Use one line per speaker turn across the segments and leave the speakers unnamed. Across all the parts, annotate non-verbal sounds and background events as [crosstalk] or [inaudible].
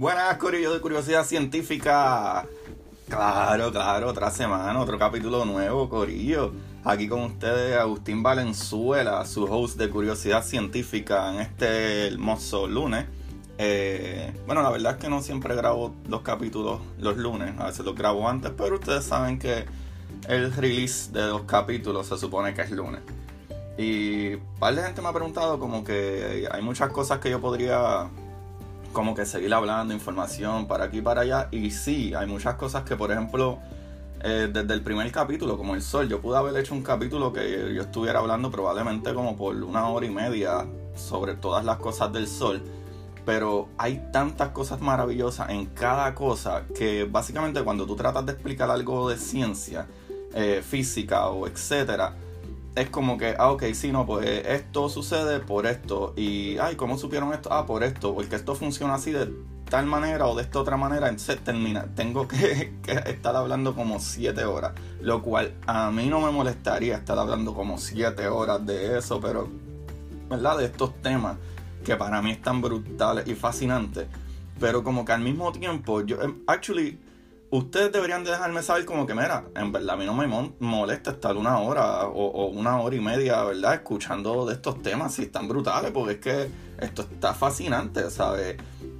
Buenas, Corillo de Curiosidad Científica. Claro, claro, otra semana, otro capítulo nuevo, Corillo. Aquí con ustedes Agustín Valenzuela, su host de Curiosidad Científica en este hermoso lunes. Eh, bueno, la verdad es que no siempre grabo los capítulos los lunes, a veces los grabo antes, pero ustedes saben que el release de los capítulos se supone que es lunes. Y un par de gente me ha preguntado como que hay muchas cosas que yo podría como que seguir hablando, información para aquí y para allá. Y sí, hay muchas cosas que, por ejemplo, eh, desde el primer capítulo, como el sol, yo pude haber hecho un capítulo que yo estuviera hablando probablemente como por una hora y media sobre todas las cosas del sol. Pero hay tantas cosas maravillosas en cada cosa que básicamente cuando tú tratas de explicar algo de ciencia, eh, física o etcétera, es como que, ah, ok, sí, no, pues esto sucede por esto. Y, ay, ¿cómo supieron esto? Ah, por esto. Porque esto funciona así de tal manera o de esta otra manera. Entonces termina. Tengo [laughs] que, estar hablando como siete horas. Lo cual a mí no me molestaría estar hablando como siete horas de eso, pero, ¿verdad? De estos temas que para mí están brutales y fascinantes. Pero como que al mismo tiempo, yo, em, actually, ustedes deberían de dejarme saber como que, mira, en verdad a mí no me molesta estar una hora o, una hora y media, ¿verdad? Escuchando de estos temas, si están brutales, porque es que esto está fascinante, ¿sabes?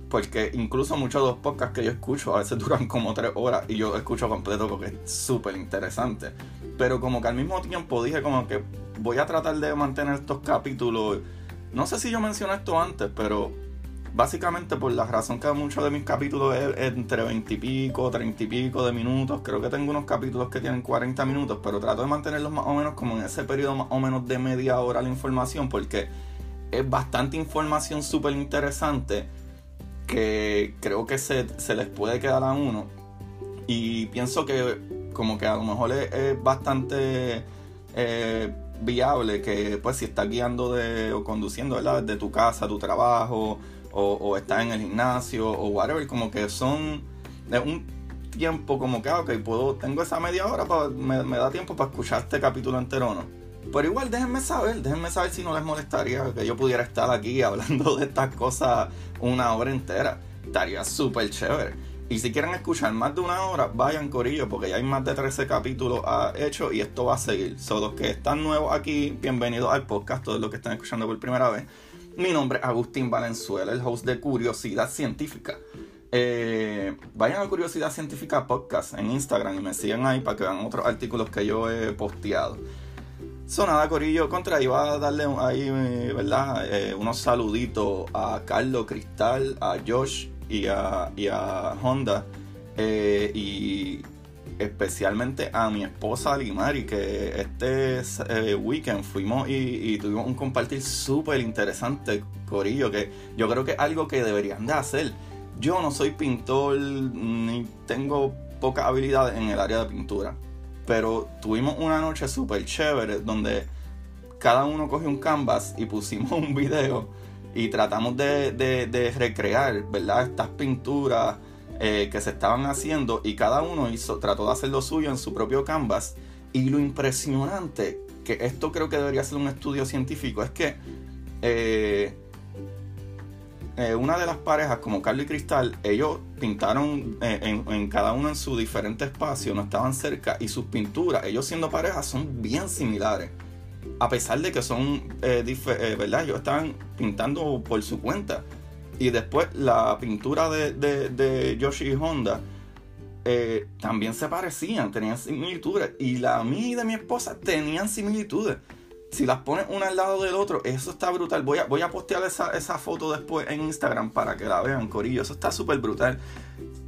Porque incluso muchos de los podcasts que yo escucho a veces [laughs] duran como tres horas y yo escucho completo porque es súper interesante. Pero como que al mismo tiempo dije como que voy a tratar de mantener estos capítulos. No sé si yo mencioné esto antes, pero Básicamente por la razón que muchos de mis capítulos es entre 20 y pico, 30 y pico de minutos. Creo que tengo unos capítulos que tienen 40 minutos, pero trato de mantenerlos más o menos como en ese periodo más o menos de media hora la información, porque es bastante información súper interesante que creo que se, les puede quedar a uno. Y pienso que como que a lo mejor es, bastante... Eh, viable que pues si estás guiando de, o conduciendo ¿verdad? desde tu casa, tu trabajo o, o estás en el gimnasio o whatever, como que son de un tiempo como que, ah, ok, puedo, tengo esa media hora, me, da tiempo para escuchar este capítulo entero no. Pero igual déjenme saber, déjenme saber si no les molestaría que yo pudiera estar aquí [laughs] hablando de estas cosas una hora entera. Estaría súper chévere. Y si quieren escuchar más de una hora, vayan Corillo, porque ya hay más de 13 capítulos hechos y esto va a seguir. Son los que están nuevos aquí, bienvenidos al podcast, todos los que están escuchando por primera vez. Mi nombre es Agustín Valenzuela, el host de Curiosidad Científica. Eh, vayan a Curiosidad Científica Podcast en Instagram y me sigan ahí para que vean otros artículos que yo he posteado. Sonada Corillo, contra, iba a darle ahí, ¿verdad? Eh, unos saluditos a Carlos Cristal, a Josh y a, y a Honda. Eh, y especialmente a mi esposa Limari, que este eh, weekend fuimos y, tuvimos un compartir súper interesante, Corillo, que yo creo que es algo que deberían de hacer. Yo no soy pintor ni tengo poca habilidad en el área de pintura, pero tuvimos una noche súper chévere donde cada uno cogió un canvas y pusimos [laughs] un video y tratamos de, de recrear, ¿verdad? Estas pinturas eh, que se estaban haciendo y cada uno trató de hacer lo suyo en su propio canvas. Y lo impresionante, que esto creo que debería ser un estudio científico, es que eh, eh, una de las parejas, como Carlos y Cristal, ellos pintaron en, cada uno en su diferente espacio, no estaban cerca, y sus pinturas, ellos siendo parejas, son bien similares. A pesar de que son, ¿verdad? Ellos estaban pintando por su cuenta. Y después la pintura de, de, Yoshi y Honda eh, también se parecían, tenían similitudes. Y la mía y de mi esposa tenían similitudes. Si las pones una al lado del otro, eso está brutal. Voy a, voy a postear esa, esa foto después en Instagram para que la vean, Corillo. Eso está súper brutal.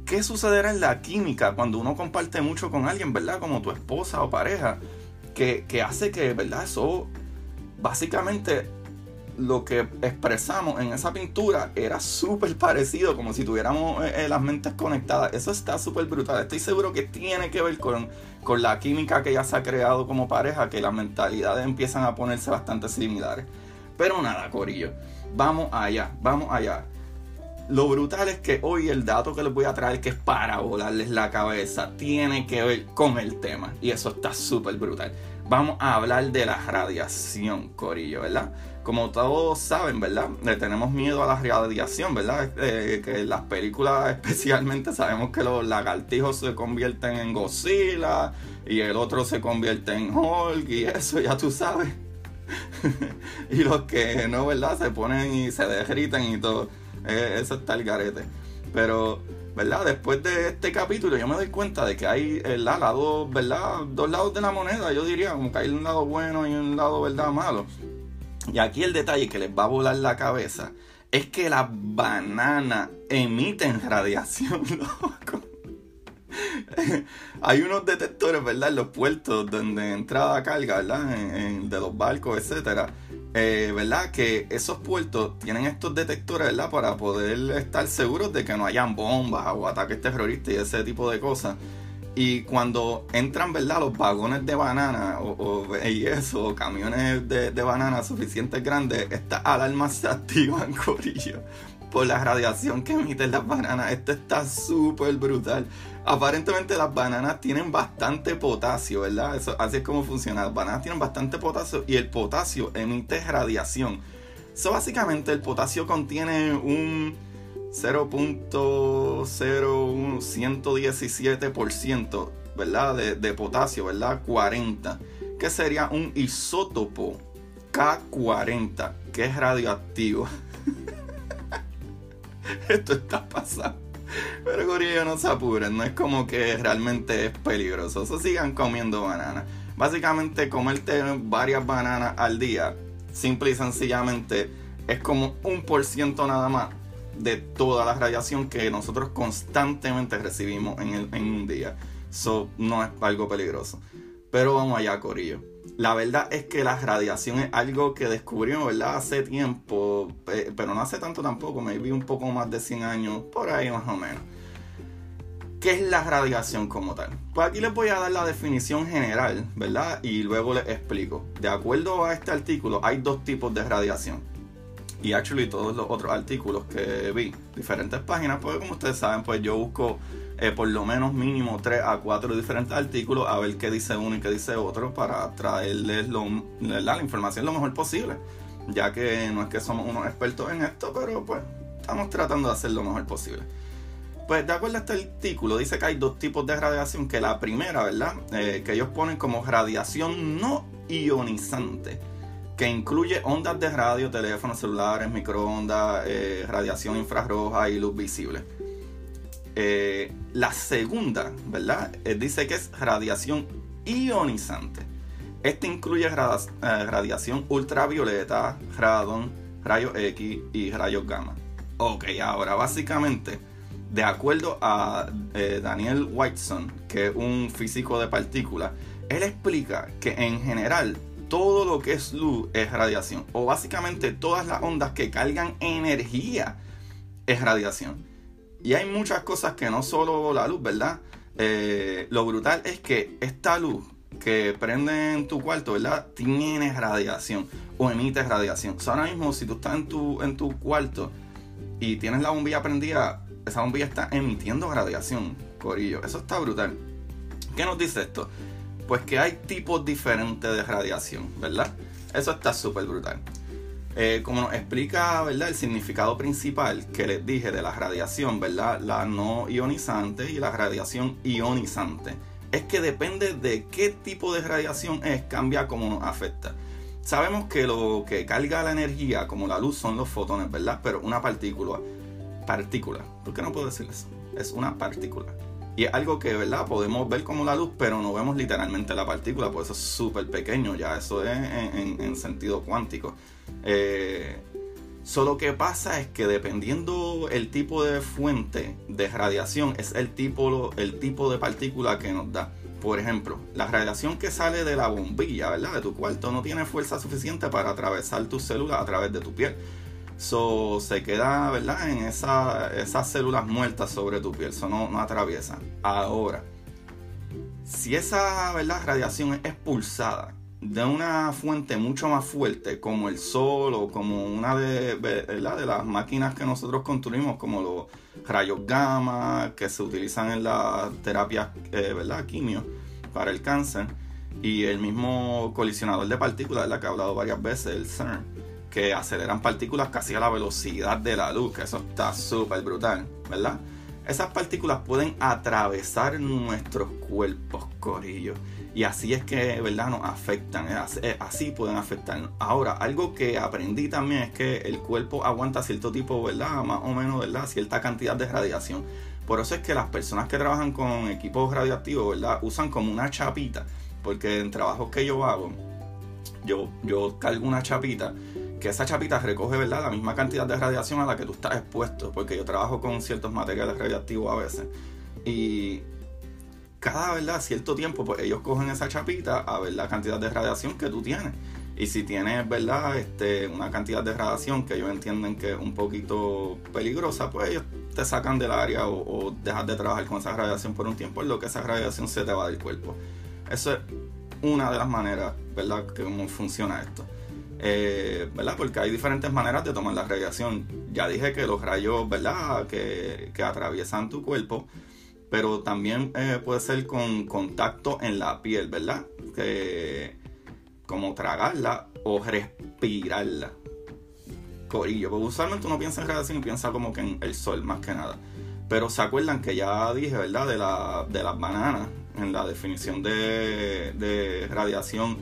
¿Qué sucederá en la química cuando uno comparte mucho con alguien, verdad? Como tu esposa o pareja. Que, que hace que, ¿verdad? Eso básicamente lo que expresamos en esa pintura era súper parecido, como si tuviéramos eh, eh, las mentes conectadas. Eso está súper brutal. Estoy seguro que tiene que ver con, con la química que ya se ha creado como pareja, que las mentalidades empiezan a ponerse bastante similares. Pero nada, Corillo, vamos allá, vamos allá. Lo brutal es que hoy el dato que les voy a traer, que es para volarles la cabeza, tiene que ver con el tema. Y eso está súper brutal. Vamos a hablar de la radiación, Corillo, ¿verdad? Como todos saben, ¿verdad? Le tenemos miedo a la radiación, ¿verdad? Eh, que en las películas [laughs] especialmente sabemos que los lagartijos se convierten en Godzilla y el otro se convierte en Hulk y eso ya tú sabes. [laughs] y los que no, ¿verdad? Se ponen y se derriten y todo. Eh, eso está el garete. Pero, ¿verdad? Después de este capítulo yo me doy cuenta de que hay el lado, ¿verdad? Dos lados de la moneda, yo diría, como que hay un lado bueno y un lado, ¿verdad? Malo. Y aquí el detalle que les va a volar la cabeza es que las bananas emiten radiación, [laughs] Hay unos detectores, ¿verdad? En los puertos donde entra carga, ¿verdad? de los barcos, etcétera. Eh, ¿Verdad? Que esos puertos tienen estos detectores, ¿verdad? Para poder estar seguros de que no hayan bombas o ataques terroristas y ese tipo de cosas. Y cuando entran, ¿verdad? Los vagones de banana o, [laughs] y eso, camiones de, de banana suficientes grandes, estas alarmas se activan, [laughs] corillo, por la radiación que emiten las bananas. Esto está súper brutal. Aparentemente las bananas tienen bastante potasio, ¿verdad? Eso, así es como funciona. Las bananas tienen bastante potasio y el potasio emite radiación. Eso básicamente el potasio contiene un 0.01117%, ¿verdad? De, potasio, ¿verdad? 40, que sería un isótopo K40, que es radioactivo. [laughs] Esto está pasando. Pero Gorillo no se apuren, no es como que realmente es peligroso. Sigan comiendo bananas. Básicamente comerte varias bananas al día, simple y sencillamente, es como un por ciento nada más de toda la radiación que nosotros constantemente recibimos en, un día. Eso no es algo peligroso. Pero vamos allá, Corillo. La verdad es que la radiación es algo que descubrimos, ¿verdad? Hace tiempo, pero no hace tanto tampoco, me vi un poco más de 100 años, por ahí más o menos. ¿Qué es la radiación como tal? Pues aquí les voy a dar la definición general, ¿verdad? Y luego les explico. De acuerdo a este artículo, hay dos tipos de radiación y actually todos los otros artículos que vi, diferentes páginas, porque como ustedes saben, pues yo busco eh, por lo menos mínimo 3 a 4 diferentes artículos a ver qué dice uno y qué dice otro para traerles la información lo mejor posible. Ya que no es que somos unos expertos en esto, pero pues estamos tratando de hacer lo mejor posible. Pues de acuerdo a este artículo dice que hay dos tipos de radiación, que la primera, ¿verdad? Eh, que ellos ponen como radiación no ionizante que incluye ondas de radio, teléfonos celulares, microondas, eh, radiación infrarroja y luz visible. Eh, la segunda, ¿verdad? Eh, dice que es radiación ionizante. Este incluye radiación ultravioleta, radon, rayos X y rayos gamma. Ok, ahora básicamente, de acuerdo a Daniel Whiteson, que es un físico de partículas, él explica que en general todo lo que es luz es radiación. O básicamente todas las ondas que cargan energía es radiación. Y hay muchas cosas que no solo la luz, ¿verdad? Eh, lo brutal es que esta luz que prende en tu cuarto, ¿verdad? Tiene radiación o emite radiación. ahora mismo, si tú estás en tu, en tu cuarto y tienes la bombilla prendida, esa bombilla está emitiendo radiación, corillo. Eso está brutal. ¿Qué nos dice esto? Pues que hay tipos diferentes de radiación, ¿verdad? Eso está súper brutal. Eh, como nos explica, ¿verdad? El significado principal que les dije de la radiación, ¿verdad? La no ionizante y la radiación ionizante. Es que depende de qué tipo de radiación es, cambia cómo nos afecta. Sabemos que lo que carga la energía, como la luz, son los fotones, ¿verdad? Pero una partícula, partícula, ¿por qué no puedo decir eso? Es una partícula. Y es algo que, ¿verdad? Podemos ver como la luz, pero no vemos literalmente la partícula, por eso es súper pequeño, ya eso es en, sentido cuántico. Eh, solo que pasa es que dependiendo el tipo de fuente de radiación, es el tipo, el tipo de partícula que nos da. Por ejemplo, la radiación que sale de la bombilla, ¿verdad? De tu cuarto no tiene fuerza suficiente para atravesar tus células a través de tu piel. So, se queda, ¿verdad? En esas células muertas sobre tu piel, eso no, no atraviesa. Ahora, si esa, ¿verdad? Radiación es expulsada de una fuente mucho más fuerte, como el sol o como una de, las máquinas que nosotros construimos, como los rayos gamma que se utilizan en la terapia, eh. Quimio para el cáncer, y el mismo colisionador de partículas, ¿verdad? que he hablado varias veces, el CERN que aceleran partículas casi a la velocidad de la luz, que eso está súper brutal, ¿verdad? Esas partículas pueden atravesar nuestros cuerpos, corillo. Y así es que, ¿verdad? Nos afectan. Así pueden afectarnos. Ahora, algo que aprendí también es que el cuerpo aguanta cierto tipo, ¿verdad? Más o menos, ¿verdad? Cierta cantidad de radiación. Por eso es que las personas que trabajan con equipos radiactivos, ¿verdad? Usan como una chapita. Porque en trabajos que yo hago, yo, yo cargo una chapita que esa chapita recoge, ¿verdad? La misma cantidad de radiación a la que tú estás expuesto, porque yo trabajo con ciertos materiales radiactivos a veces. Y cada, ¿verdad? Cierto tiempo, pues ellos cogen esa chapita a ver la cantidad de radiación que tú tienes. Y si tienes, ¿verdad? Este, una cantidad de radiación que ellos entienden que es un poquito peligrosa, pues ellos te sacan del área o, o dejas de trabajar con esa radiación por un tiempo, en lo que esa radiación se te va del cuerpo. Eso es una de las maneras, ¿verdad?, que cómo funciona esto. Eh, ¿verdad? Porque hay diferentes maneras de tomar la radiación. Ya dije que los rayos, ¿verdad? Que, atraviesan tu cuerpo, pero también eh, puede ser con contacto en la piel, ¿verdad? Que, como tragarla o respirarla. Corillo, porque usualmente uno piensa en radiación y piensa como que en el sol, más que nada. Pero se acuerdan que ya dije, ¿verdad? De, la, de las bananas, en la definición de, de radiación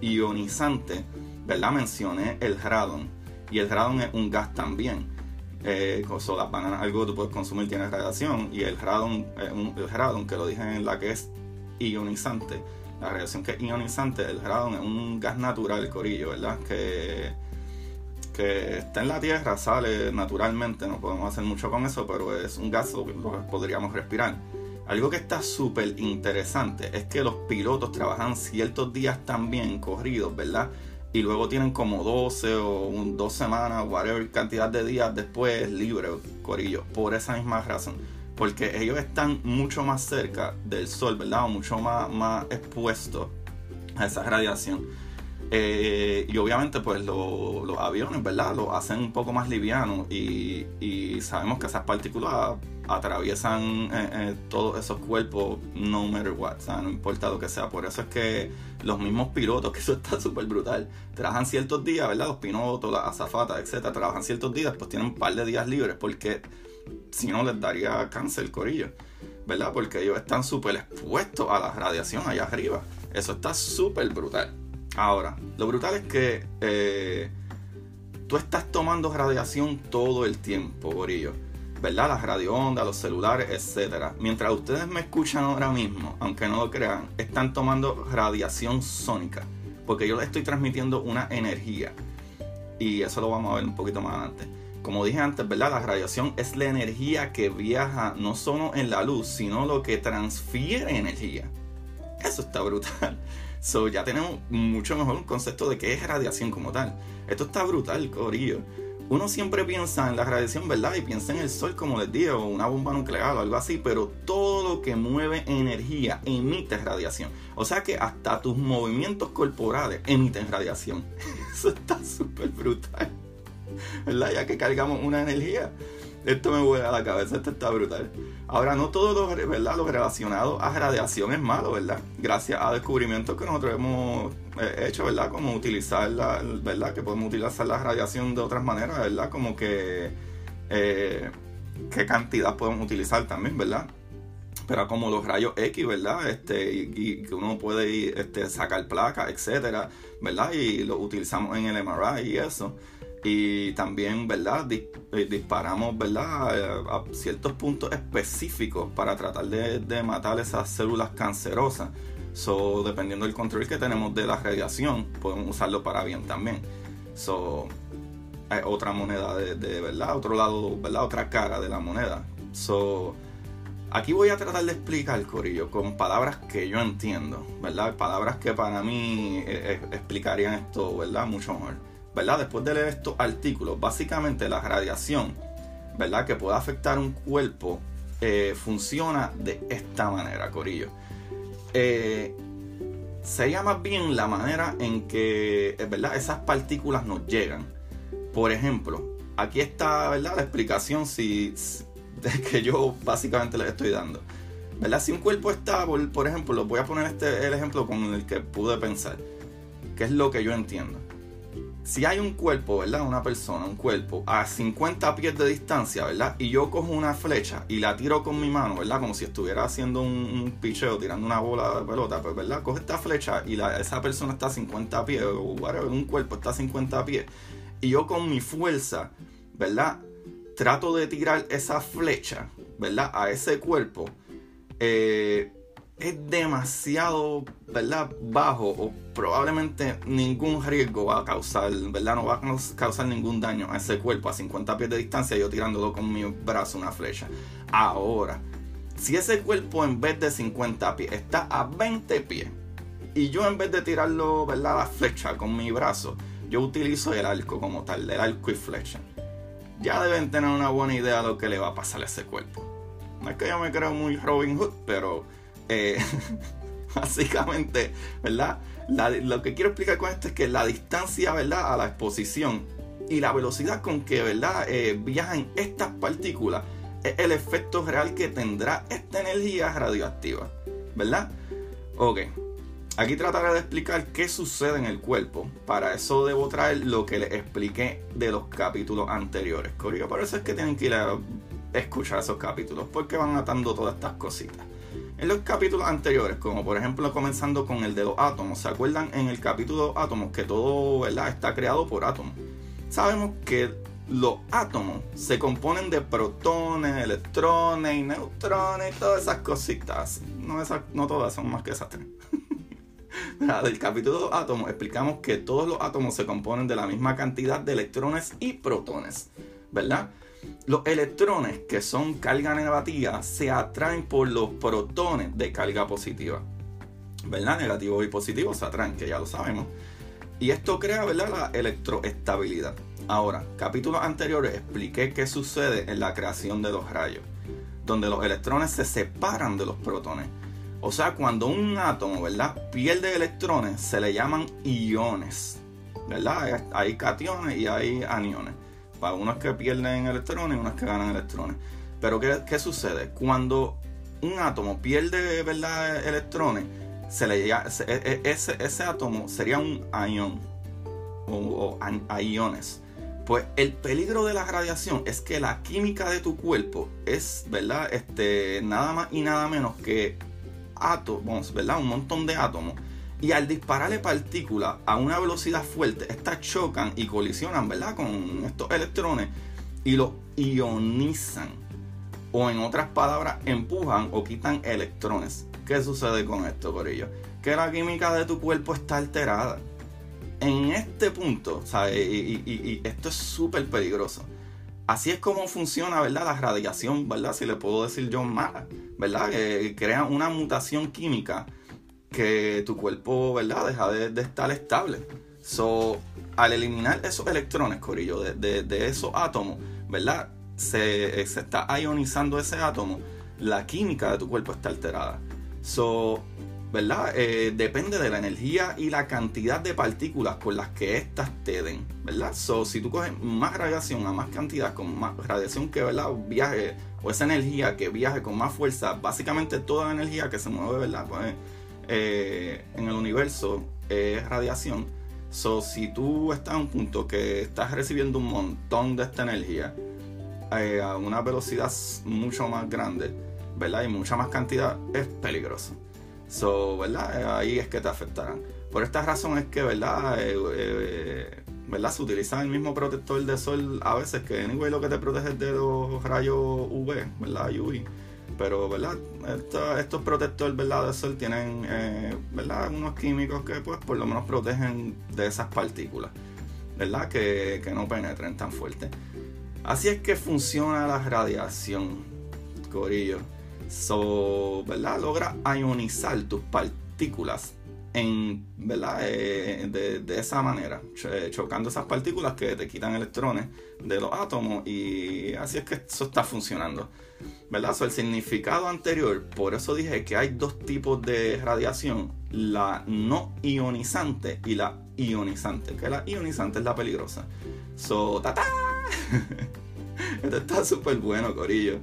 ionizante ¿verdad? Mencioné el radon. Y el radon es un gas también. Eh, las bananas, algo que tú puedes consumir tiene radiación. Y el radon, el radon, que lo dije en la que es ionizante. La radiación que es ionizante, el radon es un gas natural, corillo, ¿verdad? Que, que está en la Tierra, sale naturalmente, no podemos hacer mucho con eso, pero es un gas que podríamos respirar. Algo que está súper interesante es que los pilotos trabajan ciertos días también corridos, ¿verdad? Y luego tienen como 12 o dos semanas, whatever cantidad de días después libre, corillo, por esa misma razón. Porque ellos están mucho más cerca del sol, ¿verdad? O mucho más, más expuestos a esa radiación. Eh, y obviamente pues los aviones, ¿verdad? Lo hacen un poco más liviano y, y sabemos que esas partículas atraviesan eh, eh, todos esos cuerpos no matter what, o sea, no importa lo que sea. Por eso es que los mismos pilotos, [laughs] que eso está súper brutal, trabajan ciertos días, ¿verdad? Los pilotos, las azafatas, etcétera, trabajan ciertos días, pues tienen un par de días libres porque si no les daría cáncer, corillo, ¿verdad? Porque ellos están súper expuestos a la radiación allá arriba. Eso está súper brutal. Ahora, lo brutal es que eh, tú estás tomando radiación todo el tiempo, corillo ¿verdad? Las radioondas, los celulares, etc. Mientras ustedes me escuchan ahora mismo, aunque no lo crean, están tomando radiación sónica, porque yo les estoy transmitiendo una energía. Y eso lo vamos a ver un poquito más adelante. Como dije antes, ¿verdad? La radiación es la energía que viaja no solo en la luz, sino lo que transfiere energía. Eso está brutal. So, ya tenemos mucho mejor un concepto de qué es radiación como tal. Esto está brutal, Corillo uno siempre piensa en la radiación, ¿verdad? Y piensa en el sol, como les digo, o una bomba nuclear o algo así, pero todo lo que mueve energía emite radiación. O sea que hasta tus movimientos corporales emiten radiación. [laughs] Eso está súper brutal, ¿verdad? Ya que cargamos una energía. Esto me vuela a la cabeza, esto está brutal. Ahora, no todo lo, ¿verdad? lo relacionado a radiación es malo, ¿verdad? Gracias a descubrimientos que nosotros hemos eh, hecho, ¿verdad? Como utilizar la, ¿verdad? Que podemos utilizar la radiación de otras maneras, ¿verdad? Como que, eh, ¿qué cantidad podemos utilizar también, ¿verdad? Pero como los rayos X, ¿verdad? Este, y, que uno puede este, sacar placas, etcétera, ¿verdad? Y lo utilizamos en el MRI y eso y también, ¿verdad? Eh, disparamos, ¿verdad? Eh, a ciertos puntos específicos para tratar de, matar esas células cancerosas. So, dependiendo del control que tenemos de la radiación, podemos usarlo para bien también. So, hay otra moneda de, verdad, otro lado, ¿verdad? Otra cara de la moneda. So, aquí voy a tratar de explicar, Corillo, con palabras que yo entiendo, ¿verdad? Palabras que para mí eh, explicarían esto, ¿verdad? Mucho mejor. Después de leer estos artículos, básicamente la radiación. Que puede afectar un cuerpo, eh, funciona de esta manera, Corillo. Eh, sería más bien la manera en que, eh, ¿verdad? Esas partículas nos llegan. Por ejemplo, aquí está. La explicación si, [laughs] que yo básicamente les estoy dando. Si un cuerpo está, por, por ejemplo, voy a poner este el ejemplo con el que pude pensar, que es lo que yo entiendo si hay un cuerpo, ¿verdad? Una persona, un cuerpo, a 50 pies de distancia, ¿verdad? Y yo cojo una flecha y la tiro con mi mano, ¿verdad? Como si estuviera haciendo un, picheo, tirando una bola de pelota, pues, ¿verdad? Coge esta flecha y la, esa persona está a 50 pies, o whatever, un cuerpo está a 50 pies. Y yo con mi fuerza, ¿verdad? Trato de tirar esa flecha, ¿verdad? A ese cuerpo. Eh, es demasiado, ¿verdad? Bajo o probablemente ningún riesgo va a causar, ¿verdad? No va a causar ningún daño a ese cuerpo a 50 pies de distancia yo tirándolo con mi brazo una flecha. Ahora, si ese cuerpo en vez de 50 pies está a 20 pies y yo en vez de tirarlo, ¿verdad? La flecha con mi brazo, yo utilizo el arco como tal, el arco y flecha. Ya deben tener una buena idea de lo que le va a pasar a ese cuerpo. No es que yo me creo muy Robin Hood, pero eh, [laughs] básicamente, ¿verdad? lo que quiero explicar con esto es que la distancia, ¿verdad? A la exposición y la velocidad con que, ¿verdad? Eh, viajan estas partículas es el efecto real que tendrá esta energía radioactiva, ¿verdad? Ok. Aquí trataré de explicar qué sucede en el cuerpo. Para eso debo traer lo que les expliqué de los capítulos anteriores. Por eso es que tienen que ir a escuchar esos capítulos, porque van atando todas estas cositas. En los capítulos anteriores, como por ejemplo comenzando con el de los átomos, ¿se acuerdan en el capítulo átomos que todo ¿verdad? está creado por átomos? Sabemos que los átomos se componen de protones, electrones y neutrones y todas esas cositas. No, no todas, son más que esas tres. [laughs] del capítulo de los átomos explicamos que todos los átomos se componen de la misma cantidad de electrones y protones, ¿verdad? Los electrones, que son carga negativa, se atraen por los protones de carga positiva. ¿Verdad? Negativo y positivo se atraen, que ya lo sabemos. Y esto crea, ¿verdad? La electroestabilidad. Ahora, capítulos anteriores expliqué qué sucede en la creación de los rayos, donde los electrones se separan de los protones. O sea, cuando un átomo, ¿verdad? Pierde electrones, se le llaman iones. ¿Verdad? Hay cationes y hay aniones para unos que pierden electrones y unos que ganan electrones. Pero ¿qué, sucede? Cuando un átomo pierde ¿verdad? electrones, se le, e, e, ese, ese átomo sería un ion o, o iones. Pues el peligro de la radiación es que la química de tu cuerpo es, ¿verdad? Este, nada más y nada menos que átomos, ¿verdad? Un montón de átomos y al dispararle partículas a una velocidad fuerte, estas chocan y colisionan, ¿verdad? Con estos electrones y los ionizan. O en otras palabras, empujan o quitan electrones. ¿Qué sucede con esto, por ello? Que la química de tu cuerpo está alterada. En este punto, ¿sabes? Y, esto es súper peligroso. Así es como funciona, ¿verdad? La radiación, ¿verdad? Si le puedo decir yo mala, ¿verdad? Que crea una mutación química que tu cuerpo, ¿verdad? Deja de, estar estable. So, al eliminar esos electrones, Corillo, de, esos átomos, ¿verdad? Se, se, está ionizando ese átomo, la química de tu cuerpo está alterada. So, ¿verdad? Eh, depende de la energía y la cantidad de partículas con las que éstas te den, ¿verdad? So, si tú coges más radiación a más cantidad, con más radiación que, ¿verdad? Viaje, o esa energía que viaje con más fuerza, básicamente toda la energía que se mueve, ¿verdad? Pues, eh, en el universo es radiación. So, si tú estás en un punto que estás recibiendo un montón de esta energía eh, a una velocidad mucho más grande, ¿verdad? Y mucha más cantidad, es peligroso. So, ¿verdad? Eh, ahí es que te afectarán. Por esta razón es que, ¿verdad? ¿verdad? Se utiliza el mismo protector de sol a veces que, anyway, lo que te protege es de los rayos UV, ¿verdad? UV. Pero, ¿verdad? estos protectores, ¿verdad? De sol tienen, eh, ¿verdad? Unos químicos que, pues, por lo menos protegen de esas partículas, ¿verdad? Que, que no penetren tan fuerte. Así es que funciona la radiación, Corillo. So, ¿verdad? Logra ionizar tus partículas en, ¿verdad? Eh, de, esa manera, chocando esas partículas que te quitan electrones de los átomos y así es que eso está funcionando. ¿Verdad? el significado anterior, por eso dije que hay dos tipos de radiación, la no ionizante y la ionizante, que la ionizante es la peligrosa. So, ¡tata! [laughs] Esto está súper bueno, Corillo.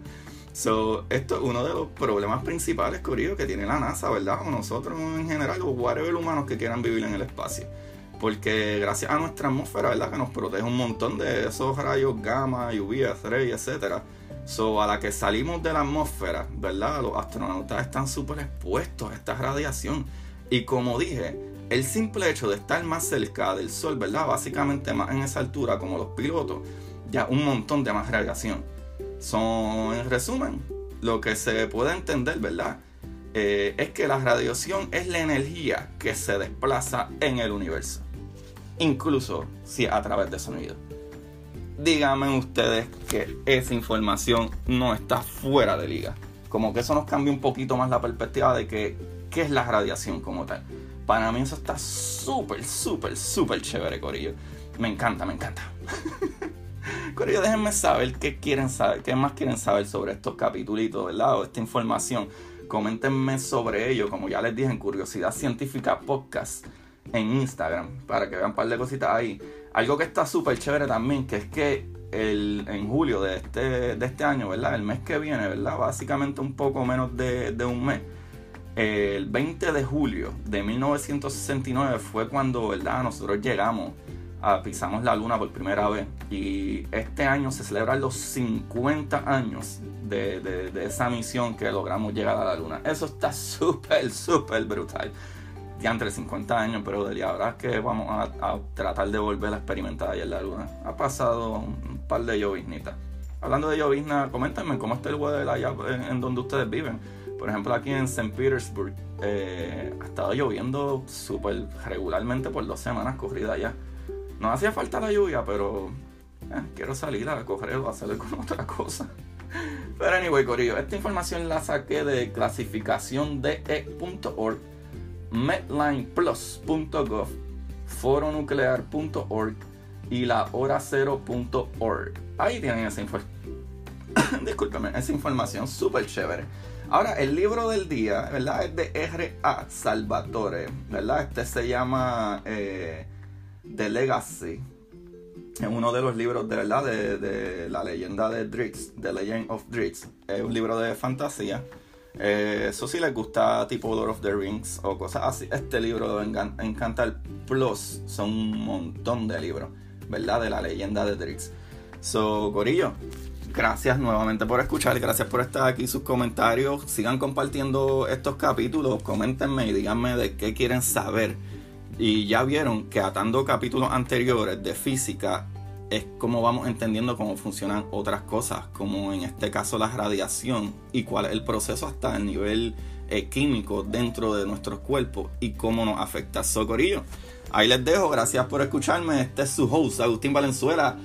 So, esto es uno de los problemas principales, Corillo, que tiene la NASA, ¿verdad? O nosotros en general, o whatever humanos que quieran vivir en el espacio. Porque gracias a nuestra atmósfera, ¿verdad? Que nos protege un montón de esos rayos gamma, UV, X-ray, etc. So, a la que salimos de la atmósfera, ¿verdad? Los astronautas están súper expuestos a esta radiación. Y como dije, el simple hecho de estar más cerca del Sol, ¿verdad? Básicamente más en esa altura como los pilotos, ya un montón de más radiación. Son, en resumen, lo que se puede entender, ¿verdad? Eh, es que la radiación es la energía que se desplaza en el universo incluso si a través de sonido. Díganme ustedes que esa información no está fuera de liga. Como que eso nos cambia un poquito más la perspectiva de que qué es la radiación como tal. Para mí eso está súper, súper, súper chévere, Corillo. Me encanta, me encanta. [laughs] Corillo, déjenme saber qué quieren saber, qué más quieren saber sobre estos capítulos, ¿verdad? O esta información. Coméntenme sobre ello, como ya les dije en Curiosidad Científica Podcast en Instagram para que vean un par de cositas ahí. Algo que está súper chévere también, que es que el, en julio de este, de este año, ¿verdad? El mes que viene, ¿verdad? Básicamente un poco menos de, un mes. El 20 de julio de 1969 fue cuando, ¿verdad? Nosotros llegamos, a, pisamos la luna por primera vez. Y este año se celebran los 50 años de, de esa misión que logramos llegar a la luna. Eso está súper, súper brutal ya entre 50 años, pero de ahora es que vamos a, tratar de volver a experimentar ahí en la luna. Ha pasado un par de lloviznitas. Hablando de llovizna, coméntenme cómo está el weather en, donde ustedes viven. Por ejemplo, aquí en St. Petersburg eh, ha estado lloviendo súper regularmente por dos semanas corridas ya. No hacía falta la lluvia, pero eh, quiero salir a correr o hacer con [laughs] otra cosa. Pero anyway, Corillo, esta información la saqué de clasificación de.org medlineplus.gov, foronuclear.org y la hora0.org. Ahí tienen esa, [coughs] esa información súper chévere. Ahora, el libro del día, ¿verdad? Es de R.A. Salvatore, ¿verdad? Este se llama eh, The Legacy. Es uno de los libros de verdad de, de la leyenda de Dritz, The Legend of Dritz. Es un libro de fantasía. Eh, eso sí les gusta tipo Lord of the Rings o cosas así. Este libro Encantar Plus son un montón de libros, ¿verdad? De la leyenda de Drix. So, Corillo, gracias nuevamente por escuchar, gracias por estar aquí, sus comentarios. Sigan compartiendo estos capítulos, coméntenme y díganme de qué quieren saber. Y ya vieron que atando capítulos anteriores de física es como vamos entendiendo cómo funcionan otras cosas, como en este caso la radiación y cuál es el proceso hasta el nivel eh, químico dentro de nuestros cuerpos y cómo nos afecta. Socorillo, ahí les dejo, gracias por escucharme. Este es su host, Agustín Valenzuela.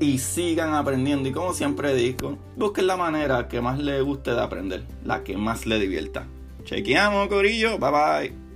Y sigan aprendiendo. Y como siempre digo, busquen la manera que más les guste de aprender, la que más les divierta. Chequeamos, Corillo. Bye bye.